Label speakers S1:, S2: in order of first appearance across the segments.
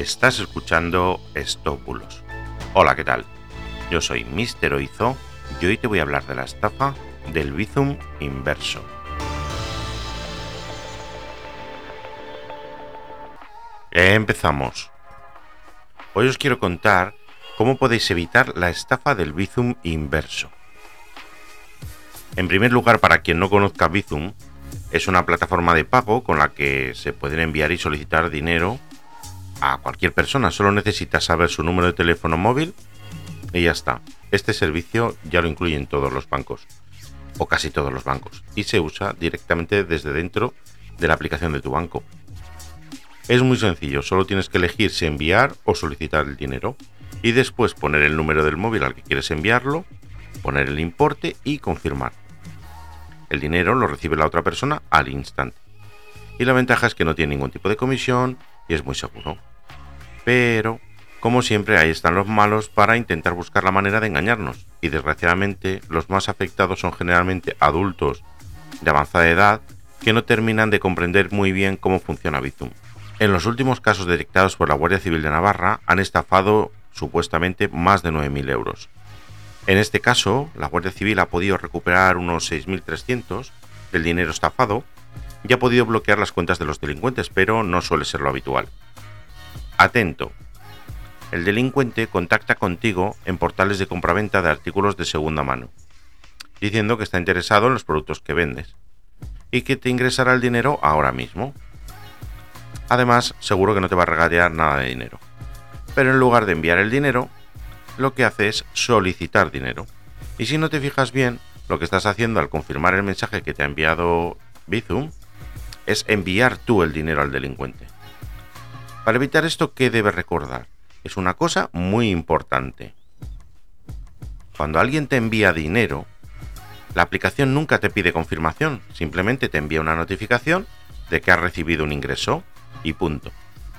S1: Estás escuchando Estópulos. Hola, ¿qué tal? Yo soy Mister Oizo y hoy te voy a hablar de la estafa del Bizum inverso. Empezamos. Hoy os quiero contar cómo podéis evitar la estafa del Bizum inverso. En primer lugar, para quien no conozca Bizum, es una plataforma de pago con la que se pueden enviar y solicitar dinero a cualquier persona. Solo necesitas saber su número de teléfono móvil y ya está. Este servicio ya lo incluyen todos los bancos, o casi todos los bancos, y se usa directamente desde dentro de la aplicación de tu banco. Es muy sencillo, solo tienes que elegir si enviar o solicitar el dinero, y después poner el número del móvil al que quieres enviarlo, poner el importe y confirmar. El dinero lo recibe la otra persona al instante. Y la ventaja es que no tiene ningún tipo de comisión y es muy seguro. Pero, como siempre, ahí están los malos para intentar buscar la manera de engañarnos. Y desgraciadamente, los más afectados son generalmente adultos de avanzada edad que no terminan de comprender muy bien cómo funciona Bizum. En los últimos casos detectados por la Guardia Civil de Navarra han estafado supuestamente más de 9.000 euros. En este caso, la Guardia Civil ha podido recuperar unos 6.300 del dinero estafado y ha podido bloquear las cuentas de los delincuentes, pero no suele ser lo habitual. Atento. El delincuente contacta contigo en portales de compraventa de artículos de segunda mano, diciendo que está interesado en los productos que vendes y que te ingresará el dinero ahora mismo. Además, seguro que no te va a regatear nada de dinero. Pero en lugar de enviar el dinero, lo que hace es solicitar dinero. Y si no te fijas bien, lo que estás haciendo al confirmar el mensaje que te ha enviado Bizum es enviar tú el dinero al delincuente. Para evitar esto, ¿qué debes recordar? Es una cosa muy importante. Cuando alguien te envía dinero, la aplicación nunca te pide confirmación, simplemente te envía una notificación de que has recibido un ingreso y punto.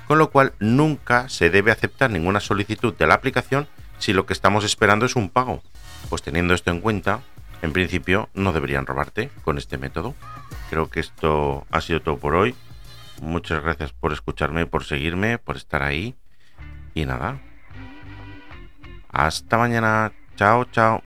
S1: Con lo cual nunca se debe aceptar ninguna solicitud de la aplicación si lo que estamos esperando es un pago. Pues teniendo esto en cuenta, en principio no deberían robarte con este método. Creo que esto ha sido todo por hoy. Muchas gracias por escucharme, por seguirme, por estar ahí. Y nada. Hasta mañana. Chao, chao.